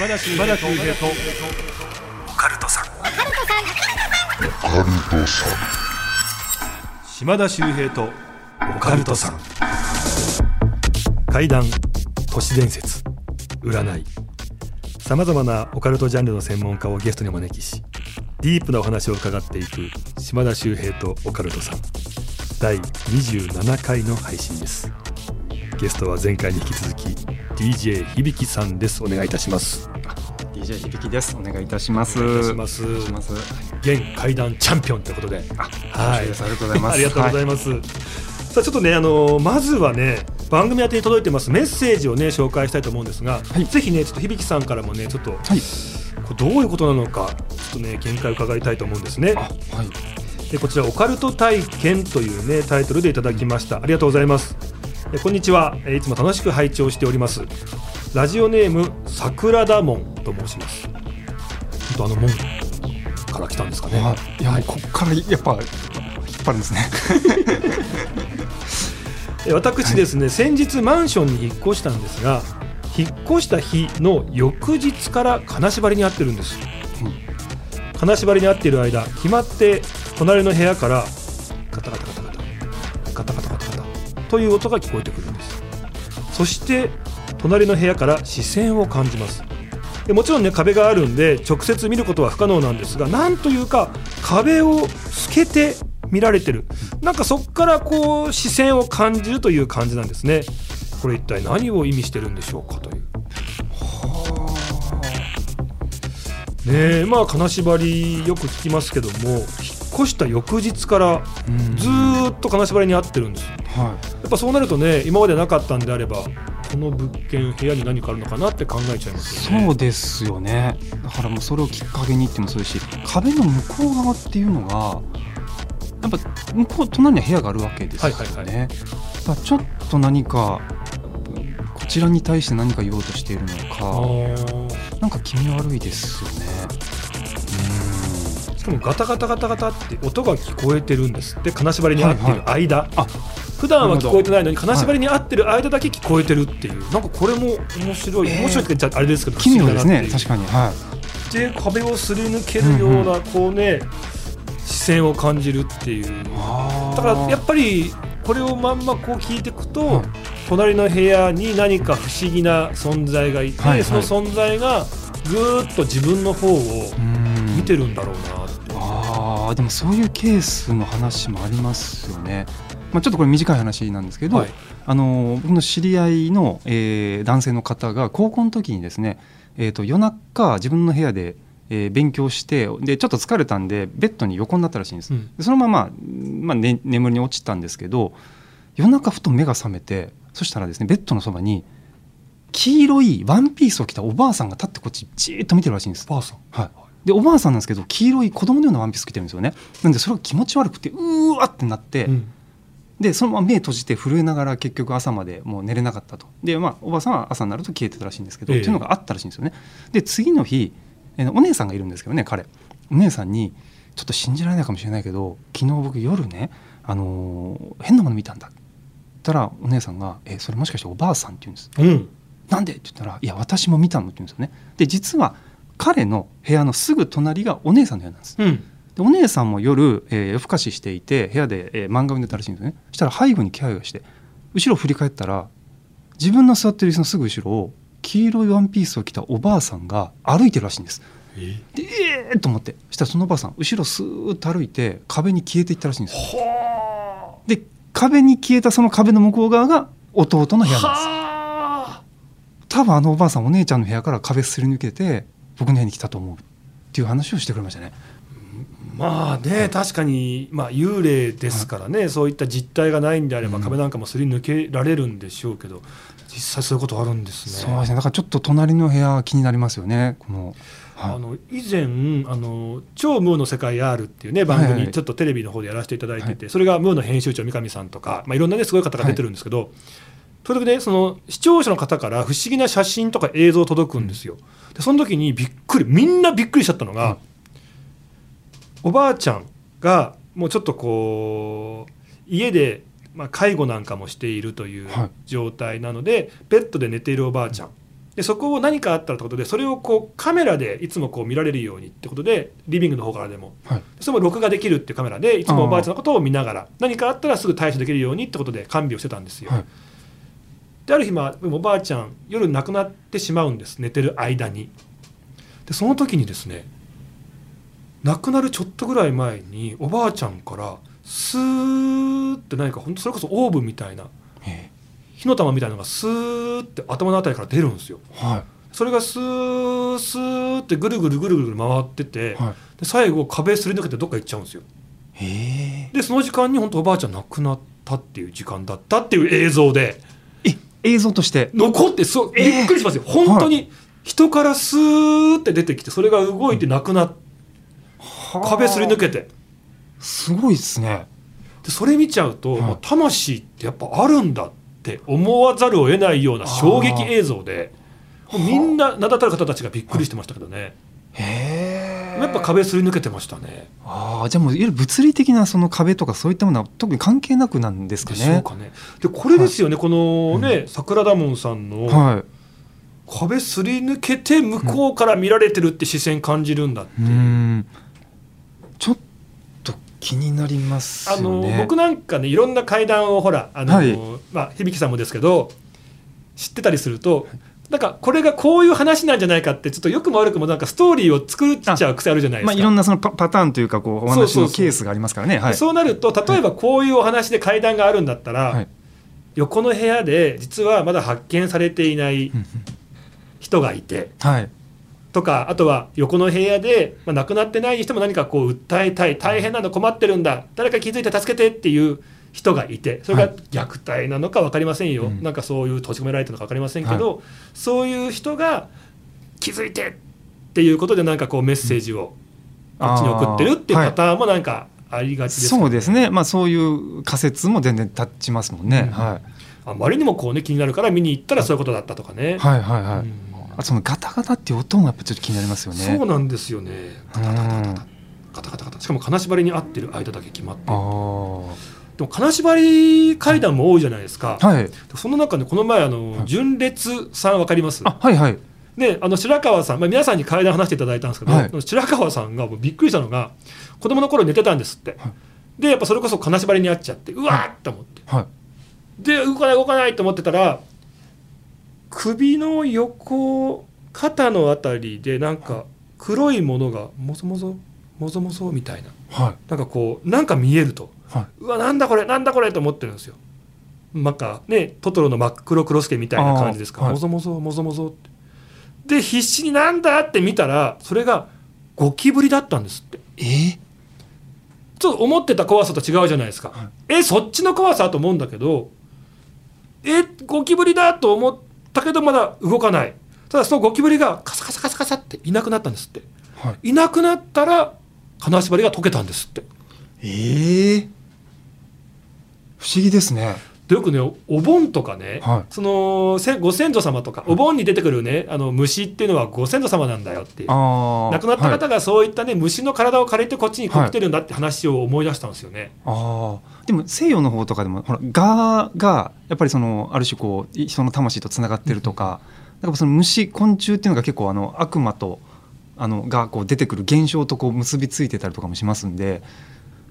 島田秀平と。オカルトさん。島田秀平と。オカルトさん。怪談都市伝説。占い。さまざまなオカルトジャンルの専門家をゲストにお招きしディープなお話を伺っていく島田秀平とオカルトさん。第27回の配信です。ゲストは前回に引き続き DJ 響さんです。お願いいたします DJ 響です。お願いいたします。お願います。現怪談チャンピオンということで。あはい。ありがとうございます。ありがとうございます、さあちょっとねあのまずはね番組宛てに届いてますメッセージをね紹介したいと思うんですが、い。ぜひねちょっと響さんからもねちょっと、はい。どういうことなのかちょっとね見解を伺いたいと思うんですね。あはい。でこちらオカルト体験というねタイトルでいただきました。ありがとうございます。えこんにちは。えいつも楽しく拝聴しておりますラジオネーム桜田門と申します。あの門から来たんですかね。はいい。やもうこっからやっぱ引っ張るんですね。え私ですね、先日マンションに引っ越したんですが引っ越した日の翌日から金縛りに遭ってるんです、金縛りに遭っている間決まって隣の部屋からカタカタカタカタカタカタカタカタという音が聞こえてくるんです。そして隣の部屋から視線を感じます。でもちろんね壁があるんで直接見ることは不可能なんですがなんというか壁を透けて見られてる。なんかそこからこう視線を感じるという感じなんですね。これ一体何を意味してるんでしょうかという。ねえまあ金縛りよく聞きますけども引っ越した翌日からうん。ずーっと金縛りに遭ってるんですはやっぱそうなるとね今までなかったんであればこの物件部屋に何かあるのかなって考えちゃいますいよね。そうですよね。だからもうそれをきっかけにってもそうですし壁の向こう側っていうのがやっぱ向こう隣には部屋があるわけですよね、はいはいはい。だちょっと何かこちらに対して何か言おうとしているのあかー。なんか気味悪いですよね。しかもガタガタガタガタって音が聞こえてるんですって金縛りに合ってる間、あ普段は聞こえてないのに金縛りに合ってる間だけ聞こえてるっていう、なんかこれも面白い、えー面白いって言っちゃあれですけど奇妙ですね確かに。はい。で壁をすり抜けるような、こうね視線を感じるっていうだからやっぱりこれをまんまこう聞いていくと、はい隣の部屋に何か不思議な存在がいて、はいはい。その存在がぐーっと自分の方をうん見てるんだろうなって、あーでもそういうケースの話もありますよね。まあ、ちょっとこれ短い話なんですけど、はい。あの僕の知り合いの、えー男性の方が高校の時にですね、えー、と夜中自分の部屋で、えー勉強してでちょっと疲れたんでベッドに横になったらしいんです。うん。でそのまま、まあね、眠りに落ちたんですけど夜中ふと目が覚めてそしたらですねベッドのそばに黄色いワンピースを着たおばあさんが立ってこっちじーっと見てるらしいんです。ばあさん。はい、でおばあさんなんですけど黄色い子供のようなワンピース着てるんですよね。なんでそれが気持ち悪くてうーわってなって、うんでそのまま目閉じて震えながら結局朝までもう寝れなかったと。で、まあ、おばあさんは朝になると消えてたらしいんですけど、ええ。っていうのがあったらしいんですよね。で次の日、えーお姉さんがいるんですけどね彼。お姉さんに「ちょっと信じられないかもしれないけど昨日僕夜ね、あのー変なもの見たんだ」って言ったらお姉さんが「えそれもしかしておばあさん?」って言うんです。うん。なんで？って言ったら「いや私も見たの」って言うんですよね。で実は彼の部屋のすぐ隣がお姉さんの部屋なんです。うんでお姉さんも夜、えー夜更かししていて部屋で、えー漫画を見てたらしいんですよね。そしたら背後に気配がして後ろを振り返ったら自分の座ってる椅子のすぐ後ろを黄色いワンピースを着たおばあさんが歩いてるらしいんです。え？でえー、と思って。そしたらそのおばあさん後ろスーッと歩いて壁に消えていったらしいんですはで壁に消えたその壁の向こう側が弟の部あ屋なんです。は多分あ。のおばあさんお姉ちゃんの部屋から壁すり抜けて僕の部屋に来たと思うっていう話をしてくれましたね。まあね確かに、まあ、幽霊ですからね、そういった実態がないんであれば、うん。壁なんかもすり抜けられるんでしょうけど実際そういうことあるんですね。そうですね。だからちょっと隣の部屋気になりますよねこの、はい。あの以前あの「超ムーの世界 R」っていうね番組、ちょっとテレビの方でやらせていただいてて、はそれがムーの編集長三上さんとか、まあ、いろんなねすごい方が出てるんですけど、それでねその視聴者の方から不思議な写真とか映像届くんですよ。でその時にびっくりみんなびっくりしちゃったのが、うんおばあちゃんがもうちょっとこう家で、まあ、介護なんかもしているというはい。状態なので、ベッドで寝ているおばあちゃん。でそこを何かあったらってことでそれをこうカメラでいつもこう見られるようにってことでリビングの方からでも。はい。それも録画できるっていうカメラでいつもおばあちゃんのことを見ながら何かあったらすぐ対処できるようにってことで看病してたんですよ。はい。である日、まあ、おばあちゃん夜亡くなってしまうんです寝てる間に。でその時にですね亡くなるちょっとぐらい前におばあちゃんからスーって何か本当それこそオーブンみたいなえ火の玉みたいなのがスーって頭のあたりから出るんですよ。ーはい。それがスースーってぐるぐるぐるぐる回ってて、はい。で最後壁すり抜けてどっか行っちゃうんですよ。へでその時間に本当おばあちゃん亡くなったっていう時間だったっていう映像でええ映像として。残ってそうびえ。ーっくりしますよ、本当に人からスーって出てきてそれが動いてなくなっ壁すり抜けて。すごいですね。でそれ見ちゃうと、はい。もう魂ってやっぱあるんだって思わざるを得ないような衝撃映像でみんな名だたる方たちがびっくりしてましたけどね、へえ。やっぱ壁すり抜けてましたね。ああじゃあもういわゆる物理的なその壁とかそういったものは特に関係なくなんですかでしょうねかね。でこれですよね、このね、桜田門さんのはい。壁すり抜けて向こうから見られてるって視線感じるんだってういう。ん。ちょっと気になりますあよね。の僕なんかねいろんな階段をほらあの、はい。まあ響さんもですけど知ってたりするとなんかこれがこういう話なんじゃないかってちょっと良くも悪くもなんかストーリーを作っちゃう癖あるじゃないですか。まあ、いろんなそのパパターンというかこうお話のケースがありますからね。はい。そうなると例えばこういうお話で階段があるんだったら、はい。横の部屋で実はまだ発見されていない人がいてはいとかあとは横の部屋で、まあ、亡くなってないにしても何かこう訴えたい大変なの困ってるんだ誰か気づいて助けてっていう人がいてそれが虐待なのか分かりませんよ、うん。なんかそういう閉じ込められてるのか分かりませんけど、そういう人が気づいてっていうことでなんかこうメッセージをこっちに送ってるっていうパターンもなんかありがちですよそうですね。まあそういう仮説も全然立ちますもんね、うん。はい。あまりにもこうね気になるから見に行ったらそういうことだったとかね。はいはいはい、うんあとそのガタガタっていう音もやっぱちょっと気になりますよね。そうなんですよね。ガタガタガタガタうんガタ。しかも金縛りに合ってる間だけ決まってでも金縛り階段も多いじゃないですか、はい。その中でこの前あの、はい。純烈さんわかります？あはいはい。であの白川さん、まあ、皆さんに階段話していただいたんですけど、はい。白川さんがもうびっくりしたのが子供の頃寝てたんですって、はい。でやっぱそれこそ金縛りにあっちゃってうわーって思って。はい。で動かない動かないと思ってたら首の横肩のあたりでなんか黒いものがもぞもぞもぞもぞみたいな。はい。なんかこうなんか見えると。はうわなんだこれなんだこれと思ってるんですよ。なんかねトトロの真っ黒クロスケみたいな感じですか、はい。もぞもぞもぞもぞって。で必死になんだって見たらそれがゴキブリだったんですって。いえちょっと思ってた怖さと違うじゃないですか、はい。えそっちの怖さと思うんだけどえゴキブリだと思ったけどまだ動かない。ただそのゴキブリがカサカサカサカサっていなくなったんですって。はい。いなくなったら金縛りが解けたんですって。ええ。不思議ですねでよくねお盆とかね、はい。そのせご先祖様とかお盆に出てくるねあの虫っていうのはご先祖様なんだよって亡くなったはい。方がそういったね虫の体を借りてこっちに来てるんだって話を思い出したんですよね。ああでも西洋の方とかでもほら蛾がやっぱりそのある種こうい人の魂とつながってるとか、なんかその虫昆虫っていうのが結構あの悪魔とあのがこう出てくる現象とこう結びついてたりとかもしますんで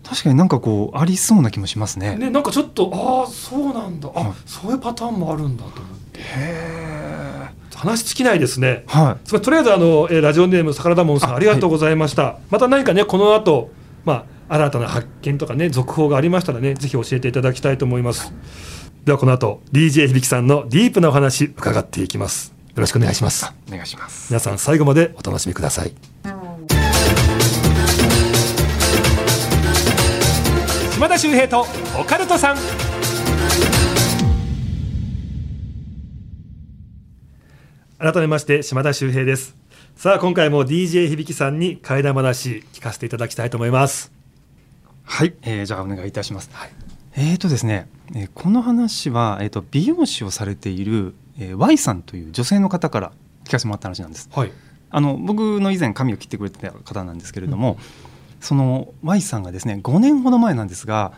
確かになんかこうありそうな気もしますね。ねなんかちょっとああそうなんだあ、はいそういうパターンもあるんだと思ってへえ。話尽きないですね。はい。とりあえずあの、えーラジオネーム桜田門さんあありがとうございました、また何かねこの後まあ新たな発見とかね続報がありましたらねぜひ教えていただきたいと思いますではこの後 DJ 響さんのディープなお話伺っていきますよろしくお願いしますお願いします。皆さん最後までお楽しみください島田秀平とオカルトさん。改めまして島田秀平です。さあ今回も DJ 響さんに怪談話聞かせていただきたいと思います。はい、えー、じゃあお願いいたします。はい。えーとですね、えーこの話は、えー、と美容師をされている、えー Y さんという女性の方から聞かせてもらった話なんです。はい。あの僕の以前髪を切ってくれてた方なんですけれども、その Y さんがですね5年ほど前なんですが、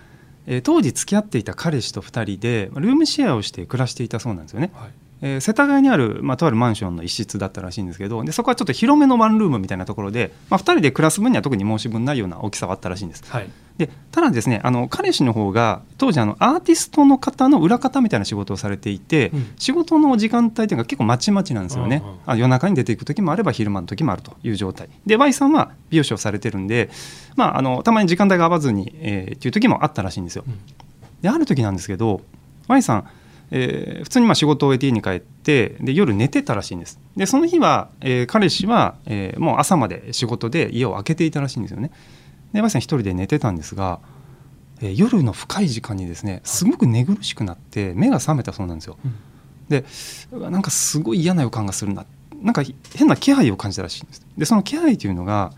えー当時付き合っていた彼氏と2人でルームシェアをして暮らしていたそうなんですよね。はいえー世田谷にある、まあ、とあるマンションの一室だったらしいんですけどでそこはちょっと広めのワンルームみたいなところで、まあ、2人で暮らす分には特に申し分ないような大きさはあったらしいんです。はい。でただですねあの彼氏の方が当時あのアーティストの方の裏方みたいな仕事をされていて、うん。仕事の時間帯というのが結構まちまちなんですよね、あ夜中に出ていく時もあれば昼間の時もあるという状態。で Y さんは美容師をされてるんで、まあ、あのたまに時間帯が合わずに、えーっていう時もあったらしいんですよ。うん。である時なんですけど Y さん、えー普通にまあ仕事を終えて家に帰ってで夜寝てたらしいんです。でその日は、えー彼氏は、えーもう朝まで仕事で家を空けていたらしいんですよね。で Y さん一人で寝てたんですが、えー夜の深い時間にですねすごく寝苦しくなって目が覚めたそうなんですよ。うん。でなんかすごい嫌な予感がするな。なんか変な気配を感じたらしいんです。でその気配というのが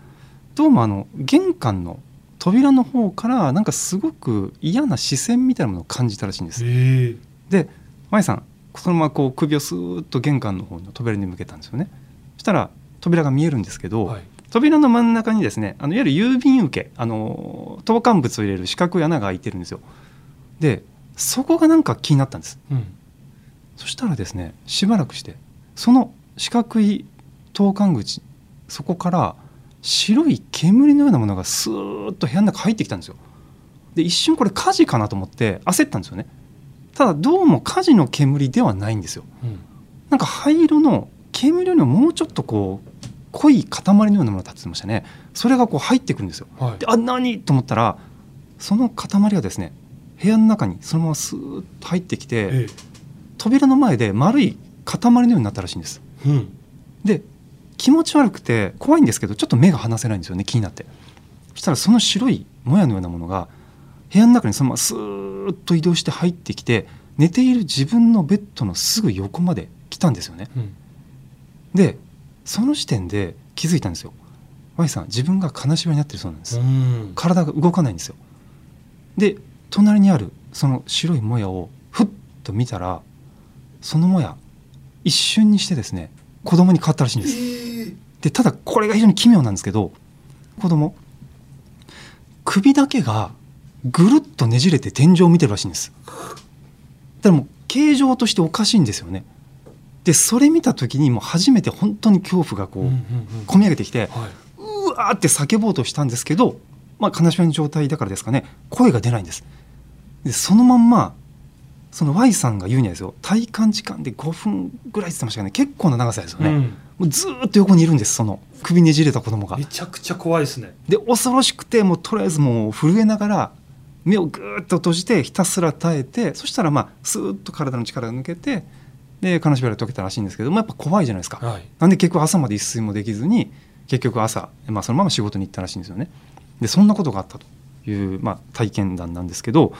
どうもあの玄関の扉の方からなんかすごく嫌な視線みたいなものを感じたらしいんです。へえで舞さんそのままこう首をスーッと玄関の方の扉に向けたんですよね。そしたら扉が見えるんですけど、はい。扉の真ん中にですねあのいわゆる郵便受けあの投函物を入れる四角い穴が開いてるんですよ。でそこがなんか気になったんです。うん。そしたらですねしばらくしてその四角い投函口そこから白い煙のようなものがスーッと部屋の中入ってきたんですよ。で一瞬これ火事かなと思って焦ったんですよねただどうも火事の煙ではないんですよ。うん。なんか灰色の煙よりももうちょっとこう濃い塊のようなものが立ってましたね。それがこう入ってくるんですよ。はい。であ何？と思ったらその塊がですね部屋の中にそのままスーッと入ってきて、え扉の前で丸い塊のようになったらしいんです。えうん。で気持ち悪くて怖いんですけどちょっと目が離せないんですよね気になって。そしたらその白いもやのようなものが部屋の中にそのままスーッと移動して入ってきて寝ている自分のベッドのすぐ横まで来たんですよね。うん。でその時点で気づいたんですよ。Y さん自分が金縛りになってるそうなんです。うん。体が動かないんですよ。で隣にあるその白いもやをふっと見たらそのもや一瞬にしてですね子供に変わったらしいんです。でただこれが非常に奇妙なんですけど子供首だけがぐるっとねじれて天井を見てるらしいんです。だからもう形状としておかしいんですよね。でそれ見た時にもう初めて本当に恐怖がこううんうんうん。込み上げてきて、はい。うわーって叫ぼうとしたんですけど、まあ、金縛りの状態だからですかね。声が出ないんです。でそのまんまその Y さんが言うにはですよ。体感時間で5分ぐらいって言ってましたかね。結構な長さですよね、うん。もうずーっと横にいるんですその首ねじれた子供が。めちゃくちゃ怖いですね。で恐ろしくてもうとりあえずもう震えながら目をぐーっと閉じてひたすら耐えてそしたらまあスーッと体の力が抜けてで金縛りが解けたらしいんですけどもやっぱ怖いじゃないですか、はいなんで結局朝まで一睡もできずに結局朝、まあ、そのまま仕事に行ったらしいんですよね。でそんなことがあったという、まあ、体験談なんですけど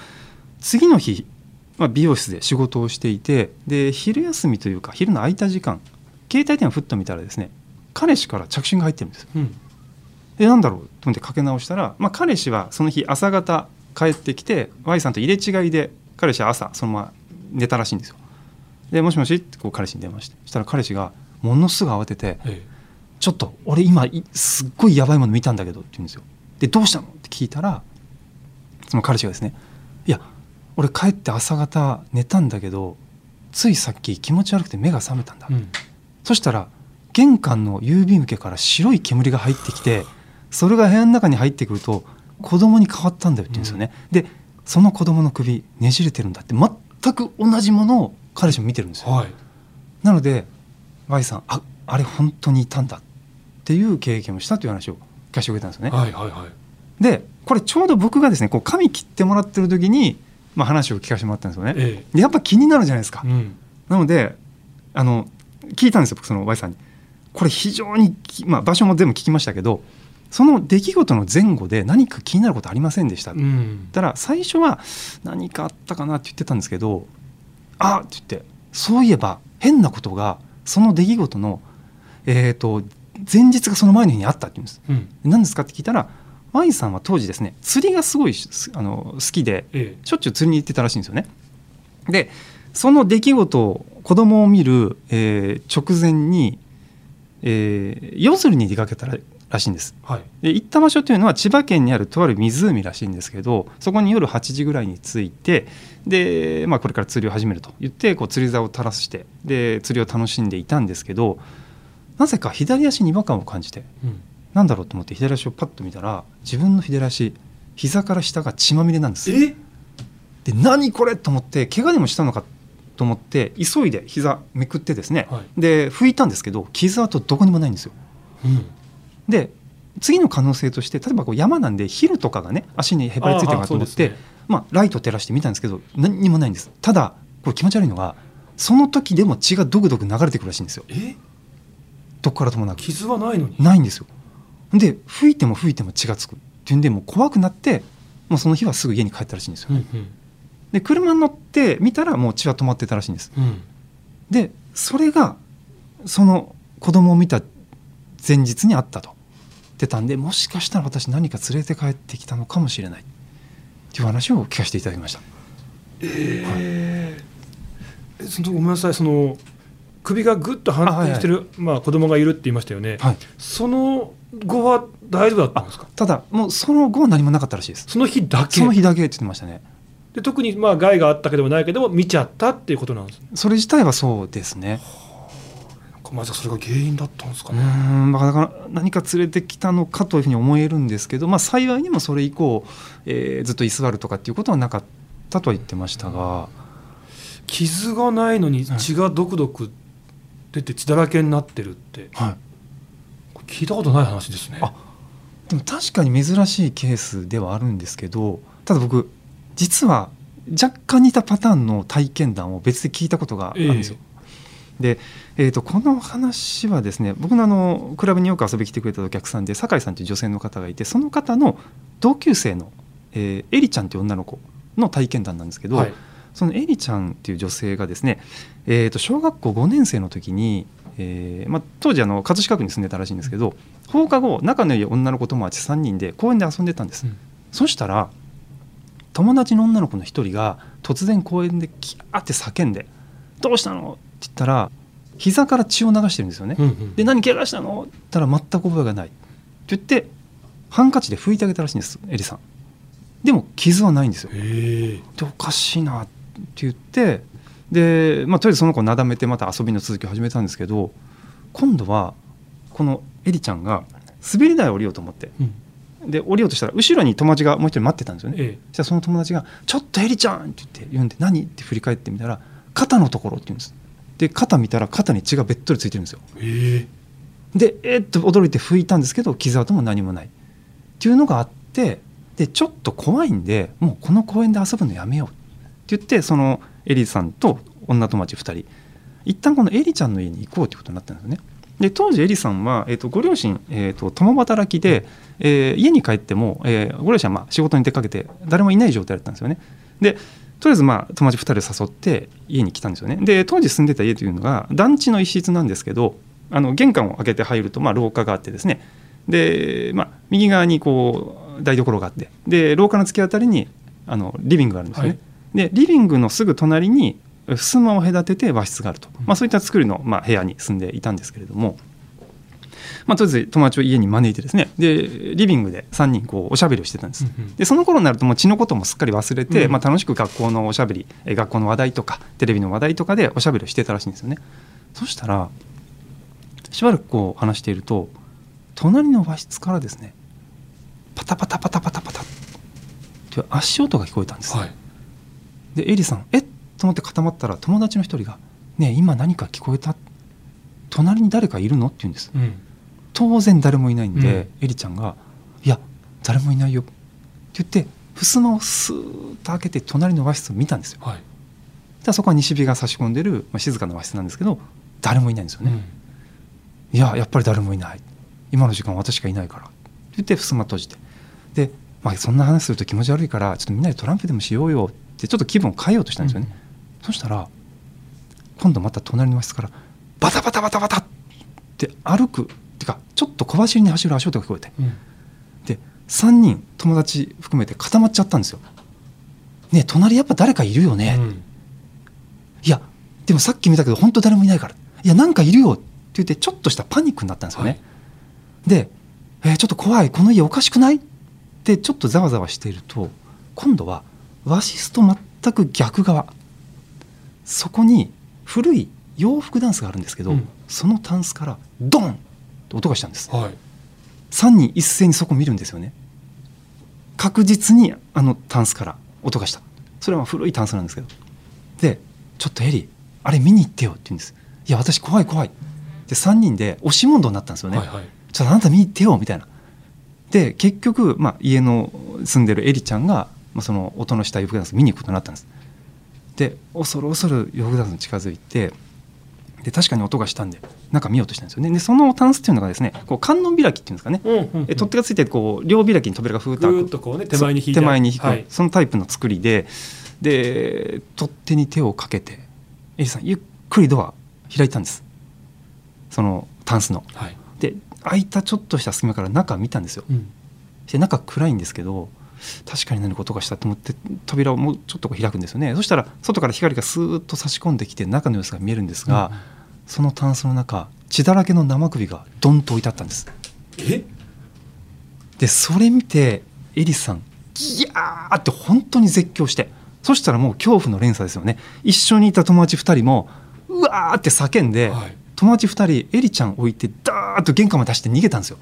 次の日、まあ、美容室で仕事をしていてで昼休みというか昼の空いた時間携帯電話ふっと見たらですね彼氏から着信が入ってるんですよ。うんでなんだろうと思ってかけ直したら、まあ、彼氏はその日朝方帰ってきて Y さんと入れ違いで彼氏は朝そのまま寝たらしいんですよ。でもしもしってこう彼氏に電話してそしたら彼氏がものすごい慌ててえ「ちょっと俺今いすっごいやばいもの見たんだけど」って言うんですよ。でどうしたの？って聞いたらその彼氏がですね「いや俺帰って朝方寝たんだけどついさっき気持ち悪くて目が覚めたんだ」えうんそしたら玄関の郵便受けから白い煙が入ってきてそれが部屋の中に入ってくると子供に変わったんだよって言うんですよね、でその子供の首ねじれてるんだって。全く同じものを彼氏も見てるんですよ、はい。なので Y さんああれ本当にいたんだっていう経験をしたという話を聞かせてくれたんですよね、はいはいはい。でこれちょうど僕がですねこう髪切ってもらってる時に、まあ、話を聞かせてもらったんですよね、えでやっぱ気になるじゃないですか、えうん。なのであの聞いたんですよ僕その Y さんに。これ非常にき、まあ、場所も全部聞きましたけどその出来事の前後で何か気になることありませんでした、うんたら最初は何かあったかなって言ってたんですけど「あっ!」って言ってそういえば変なことがその出来事の、えー、と前日がその前の日にあったって言うんです。うん何ですかって聞いたら Y さんは当時ですね釣りがすごいすあの好きでえしょっちゅう釣りに行ってたらしいんですよね。でその出来事を子供を見る、えー直前に、えー夜釣りに出かけたららしいんです。はい。で行った場所というのは千葉県にあるとある湖らしいんですけどそこに夜8時ぐらいに着いてで、まあ、これから釣りを始めると言ってこう釣り竿を垂らしてで釣りを楽しんでいたんですけどなぜか左足に違和感を感じてうん。なんだろうと思って左足をパッと見たら自分の左足膝から下が血まみれなんですえ？で何これと思って怪我でもしたのかと思って急いで膝めくってですね、はい。で拭いたんですけど傷跡どこにもないんですよ。うんで次の可能性として例えばこう山なんでヒルとかがね足にへばりついてるかと思って、ね。まあ、ライト照らしてみたんですけど何にもないんです。ただこれ気持ち悪いのがその時でも血がドクドク流れてくるらしいんですよ。え？どっからともなく。傷はないのに？ないんですよ。で吹いても吹いても血がつく。っていうんでもう怖くなってもうその日はすぐ家に帰ったらしいんですよ、うんうん。で車に乗って見たらもう血は止まってたらしいんです。うん。でそれがその子供を見た前日にあったと出たんでもしかしたら私何か連れて帰ってきたのかもしれない。っていう話を聞かせていただきました。えー。えそのごめんなさい。その首がぐっと反転してる、まあ、子供がいるって言いましたよね、はい。その後は大丈夫だったんですか？ただもうその後は何もなかったらしいです。その日だけ？その日だけって言ってましたね。で特にまあ害があったけどもないけども見ちゃったっていうことなんですね。それ自体はそうですねまさかそれが原因だったんですかうね、んだから何か連れてきたのかというふうに思えるんですけど、まあ、幸いにもそれ以降、えーずっと居座るとかっていうことはなかったとは言ってましたが、傷がないのに血がドクドク出て血だらけになってるって。はい、これ聞いたことない話ですね。あでも確かに珍しいケースではあるんですけどただ僕実は若干似たパターンの体験談を別で聞いたことがあるんですよ。で、えー、とこの話はですね僕のあのクラブによく遊びに来てくれたお客さんで酒井さんという女性の方がいてその方の同級生の、えーエリちゃんという女の子の体験談なんですけど、はいそのエリちゃんっていう女性がですね、えー、と小学校5年生の時に、えーまあ、当時あの葛飾区に住んでたらしいんですけど放課後仲のいい女の子友達3人で公園で遊んでたんです、うんそしたら友達の女の子の一人が突然公園でキャーって叫んで「どうしたの?」って言ったら膝から血を流してるんですよね。うんうんで何怪我したの？って言ったら全く覚えがないって言ってハンカチで拭いてあげたらしいんですエリさん。でも傷はないんですよ。でおかしいなって言ってで、まあ、とりあえずその子をなだめてまた遊びの続きを始めたんですけど今度はこのエリちゃんが滑り台を降りようと思ってうんで降りようとしたら後ろに友達がもう一人待ってたんですよね。えそしたらその友達が「ちょっとエリちゃん!」って言って言うんで「何?」って振り返ってみたら「肩のところ」って言うんですで肩見たら肩に血がべっとりついてるんですよ。えへえ。でえーっと驚いて拭いたんですけど傷跡も何もない。っていうのがあってでちょっと怖いんでもうこの公園で遊ぶのやめようって言ってそのエリさんと女友達2人一旦このエリちゃんの家に行こうということになったんですよね。で当時エリさんは、えー、とご両親、えー、と共働きで、えー家に帰っても、えーご両親はまあ仕事に出かけて誰もいない状態だったんですよね。でとりあえずまあ友達2人を誘って家に来たんですよね。で当時住んでた家というのが団地の一室なんですけどあの玄関を開けて入るとまあ廊下があってですね。で、まあ、右側にこう台所があって。で廊下の突き当たりにあのリビングがあるんですよね、はい。でリビングのすぐ隣に襖を隔てて和室があると、まあ、そういった作りの、まあ、部屋に住んでいたんですけれども、まあ、とりあえず友達を家に招いてですね。でリビングで3人こうおしゃべりをしてたんです、うんうん。でその頃になるともう血のこともすっかり忘れて、うん。まあ、楽しく学校のおしゃべりえ学校の話題とかテレビの話題とかでおしゃべりをしてたらしいんですよね。そしたらしばらくこう話していると隣の和室からですねパタパタパタパタパタっていう足音が聞こえたんです、はい。でエリさんえっ？と思って固まったら友達の一人が「ねえ今何か聞こえた？隣に誰かいるの?」って言うんです。うん当然誰もいないんで、うエリちゃんが「いや誰もいないよ」って言って襖をスーッと開けて隣の和室を見たんですよ。はい。でそこは西日が差し込んでる、まあ、静かな和室なんですけど誰もいないんですよね、うん。いややっぱり誰もいない。今の時間私しかいないから。って言って襖閉じて。で、まあ、そんな話すると気持ち悪いからちょっとみんなでトランプでもしようよってちょっと気分を変えようとしたんですよね、そしたら今度また隣の和室からバタバタバタバタって歩くってかちょっと小走りに走る足音が聞こえて。うん。で3人友達含めて固まっちゃったんですよ。ねえ隣やっぱ誰かいるよね、うん。いやでもさっき見たけど本当誰もいないから。いやなんかいるよ。って言ってちょっとしたパニックになったんですよね。はい。でえーちょっと怖い。この家おかしくない?」ってちょっとざわざわしていると今度は和室と全く逆側。そこに古い洋服ダンスがあるんですけど、うん。そのタンスからドン！と音がしたんです。はい。3人一斉にそこ見るんですよね。確実にあのタンスから音がした。それは古いタンスなんですけど。で「ちょっとエリあれ見に行ってよ」って言うんです「いや私怖い怖い」で3人で押し問答になったんですよね、はいはい。ちょっとあなた見に行ってよみたいな。で結局、まあ、家の住んでるエリちゃんが、まあ、その音のした洋服ダンス見に行くことになったんです。で恐る恐る洋服ダンスに近づいてで確かに音がしたんで中見ようとしたんですよね。でそのタンスっていうのがですねこう観音開きっていうんですかね、うんうんうん。え取っ手がついてこう両開きに扉がふーっと開く。とこうね手前に引いて。手前に引く、はい。そのタイプの作りでで取っ手に手をかけてエリさんゆっくりドア開いたんです。そのタンスの。はい。で開いたちょっとした隙間から中見たんですよ。うん。で中暗いんですけど確かに何か音がしたと思って扉をもうちょっと開くんですよね。そしたら外から光がスーッと差し込んできて中の様子が見えるんですが、そのタンスの中血だらけの生首がドンと置いてあったんです。え？でそれ見てエリさんギヤーって本当に絶叫してそしたらもう恐怖の連鎖ですよね。一緒にいた友達2人もうわーって叫んで、はい。友達2人エリちゃん置いてダーッと玄関まで出して逃げたんですよ。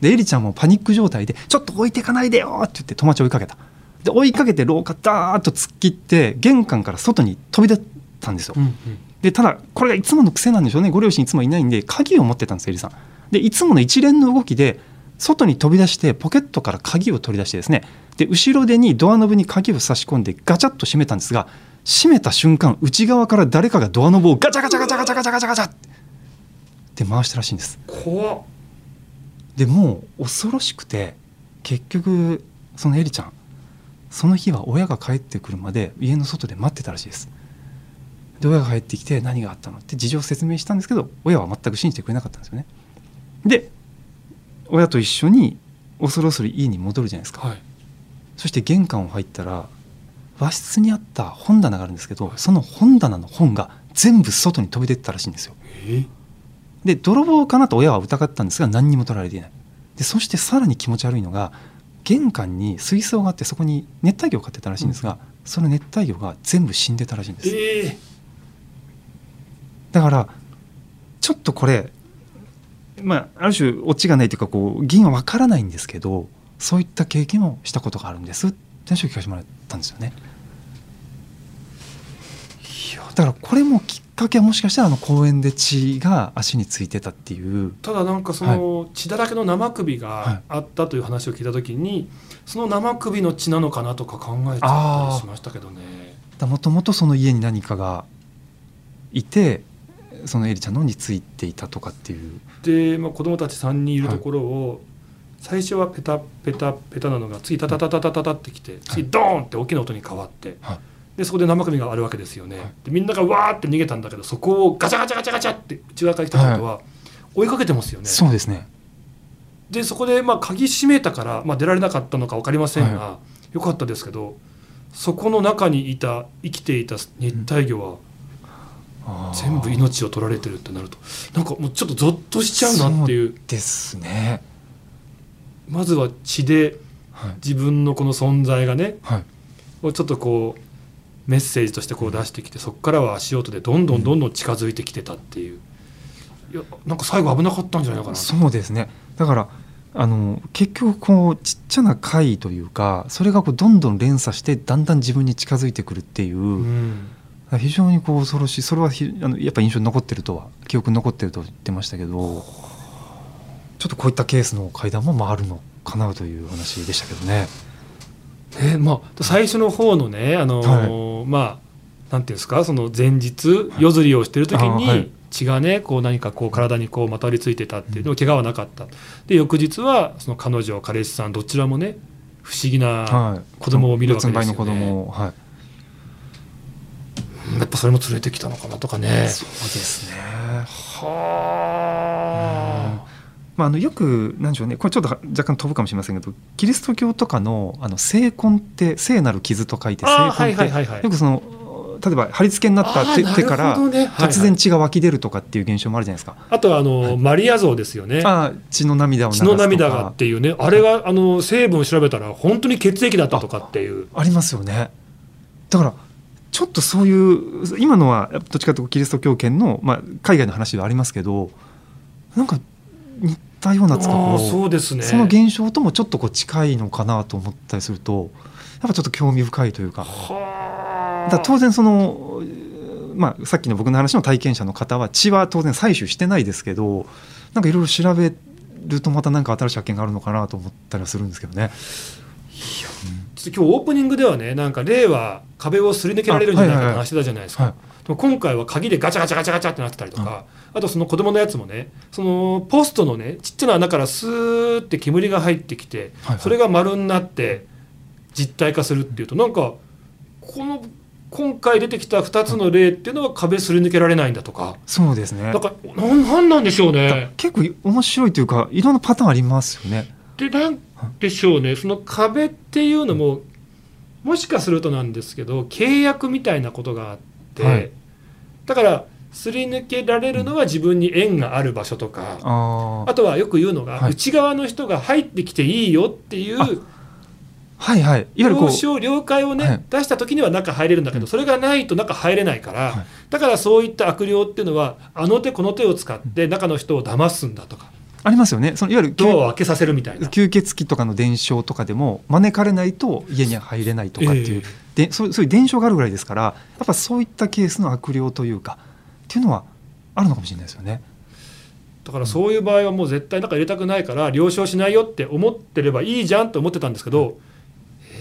でエリちゃんもパニック状態で「ちょっと置いていかないでよ」って言って友達追いかけた。で追いかけて廊下ダーッと突っ切って玄関から外に飛び出たんですよ、うんうんでただこれがいつもの癖なんでしょうね。ご両親いつもいないんで鍵を持ってたんですよエリさん。でいつもの一連の動きで外に飛び出してポケットから鍵を取り出してですね。で後ろ手にドアノブに鍵を差し込んでガチャッと閉めたんですが閉めた瞬間内側から誰かがドアノブをガチャガチャガチャガチャガチャガチャガチャって回したらしいんです。怖っ。でもう恐ろしくて結局そのエリちゃんその日は親が帰ってくるまで家の外で待ってたらしいですで親が帰ってきて何があったのって事情を説明したんですけど親は全く信じてくれなかったんですよね。で親と一緒に恐る恐る家に戻るじゃないですか。はい。そして玄関を入ったら和室にあった本棚があるんですけどその本棚の本が全部外に飛び出てたらしいんですよ。え？で泥棒かなと親は疑ったんですが何にも取られていない。でそしてさらに気持ち悪いのが玄関に水槽があってそこに熱帯魚を飼ってたらしいんですが、その熱帯魚が全部死んでたらしいんです。ええだからちょっとこれまあある種オチがないというかこう議員は分からないんですけどそういった経験をしたことがあるんですって話を聞かせてもらったんですよね。いやだからこれもきっかけはもしかしたらあの公園で血が足についてたっていう。ただなんかその血だらけの生首はいがあったという話を聞いた時にその生首の血なのかなとか考えちゃったりしましたけどね。もともとその家に何かがいてそのエリちゃんのについていたとかっていう。で、まあ、子供たち3人いるところを、最初はペタペタペタなのが次タタタタタタタってきて次ドーンって大きな音に変わって、はい。でそこで生首があるわけですよね、はい。でみんながわーって逃げたんだけどそこをガチャガチャガチャガチャって内側から来たことは追いかけてますよね、そうですね。でそこでまあ鍵閉めたから、まあ、出られなかったのか分かりませんが、よかったですけどそこの中にいた生きていた熱帯魚はあー全部命を取られてるってなるとなんかもうちょっとゾッとしちゃうなっていう。ですね。まずは血ではい。自分のこの存在がねはい。をちょっとこうメッセージとしてこう出してきてそこからは足音でどんどんどんどん近づいてきてたっていう。いやなんか最後危なかったんじゃないのかなそうですね。だからあの結局こうちっちゃな怪異というかそれがこうどんどん連鎖してだんだん自分に近づいてくるっていう、うん非常にこう恐ろしい。それはひあのやっぱ印象に残ってるとは記憶に残ってると言ってましたけどちょっとこういったケースの会談も回るのかなという話でしたけどね。ねまあ、最初の方のね、あのーまあなんていうんですかその前日夜釣りをしてる時に血がねこう何かこう体にこうまとわりついてたっていうの怪我はなかった。で翌日はその彼女彼氏さんどちらもね不思議な、はい、子供を見るわけですよね。はいやっぱそれも連れてきたのかなとかね。そうですね。はまあ、あのよくなんでしょうねこれちょっと若干飛ぶかもしれませんけどキリスト教とかのあの聖婚って聖なる傷と書いて聖あー婚って、はいはいよくその例えば貼り付けになった手,、手から突然血が湧き出るとかっていう現象もあるじゃないですか。あとはあの、はい、マリア像ですよね。あ血の涙を血の涙がっていうねあれがあの成分を調べたら本当に血液だったとかっていうありますよね。だからちょっとそういう今のはどっちかというとキリスト教圏の、まあ、海外の話ではありますけどなんか似たようなつかそうです、ね、その現象ともちょっとこう近いのかなと思ったりするとやっぱちょっと興味深いというか。だ当然その、まあ、さっきの僕の話の体験者の方は血は当然採取してないですけどなんかいろいろ調べるとまた何か新しい発見があるのかなと思ったりはするんですけどね。いやちょっと今日オープニングではねなんか令和壁をすり抜けられるんじゃないかって話してたじゃないですか。今回は鍵でガチャガチャガチャガチャってなってたりとか、あとその子供のやつもねそのポストのねちっちゃな穴からスーって煙が入ってきて、それが丸になって実体化するっていうとなんかこの今回出てきた2つの例っていうのは壁すり抜けられないんだとか。そうですね。だからなんなんでしょうね。結構面白いというかいろんなパターンありますよねでなんでしょうね。その壁っていうのももしかするとなんですけど契約みたいなことがあって、はい、だからすり抜けられるのは自分に縁がある場所とか、あとはよく言うのが、はい、内側の人が入ってきていいよっていうはいはい、いわゆる了解をね、はい、出した時には中入れるんだけど、それがないと中入れないから、はい、だからそういった悪霊っていうのはあの手この手を使って中の人を騙すんだとか。ありますよね。そのいわゆるドアを開けさせるみたいな。吸血鬼とかの伝承とかでも招かれないと家には入れないとかっていう、えー、でそうそういう伝承があるぐらいですからやっぱそういったケースの悪霊というかっていうのはあるのかもしれないですよね。だからそういう場合はもう絶対中入れたくないから了承しないよって思ってればいいじゃんと思ってたんですけど、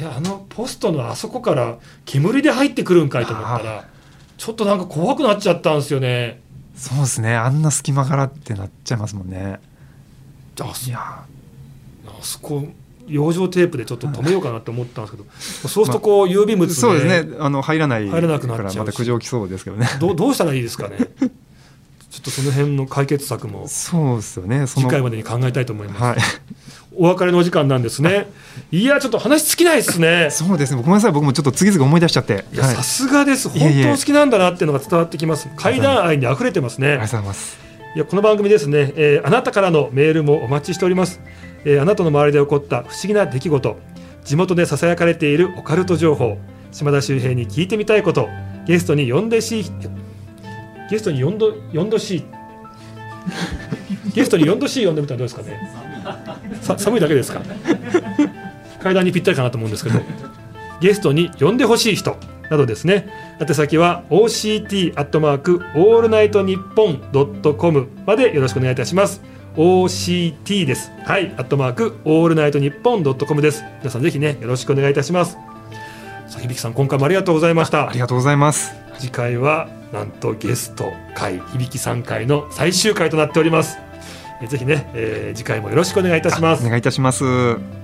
えあのポストのあそこから煙で入ってくるんかいと思ったらちょっとなんか怖くなっちゃったんですよね。そうですね。あんな隙間からってなっちゃいますもんね。あいやあそこ養生テープでちょっと止めようかなって思ったんですけど、そうするとこう郵便物で、そうですねあの入らない入らなくなっちゃうまた苦情きそうですけどねどどうしたらいいですかね？ちょっとその辺の解決策もそうですよね次回までに考えたいと思います、はいお別れのお時間なんですね。いやちょっと話尽きないですね。そうですね。ごめんなさい。僕もちょっと次々思い出しちゃって。さすがです。本当好きなんだなっていうのが伝わってきます。階段愛に溢れてますね。ありがとうございます。いやこの番組ですね、えー、あなたからのメールもお待ちしております。えー、あなたの周りで起こった不思議な出来事、地元でささやかれているオカルト情報、島田秀平に聞いてみたいこと、ゲストに呼んでしゲストに呼んど呼んどしゲストに呼んどし呼んでみたらどうですかね。さ寒いだけですか怪談にぴったりかなと思うんですけどゲストに呼んでほしい人などですね。宛先は OCT アットマークオールナイトニッポンドットコムまでよろしくお願いいたします。OCT です。はい。アットマークオールナイトニッポンドットコムです。皆さんぜひねよろしくお願いいたします。さあ響さん今回もありがとうございました。ありがとうございます。次回はなんとゲスト回響さん回の最終回となっております。ぜひね、えー、次回もよろしくお願いいたします。お願いいたします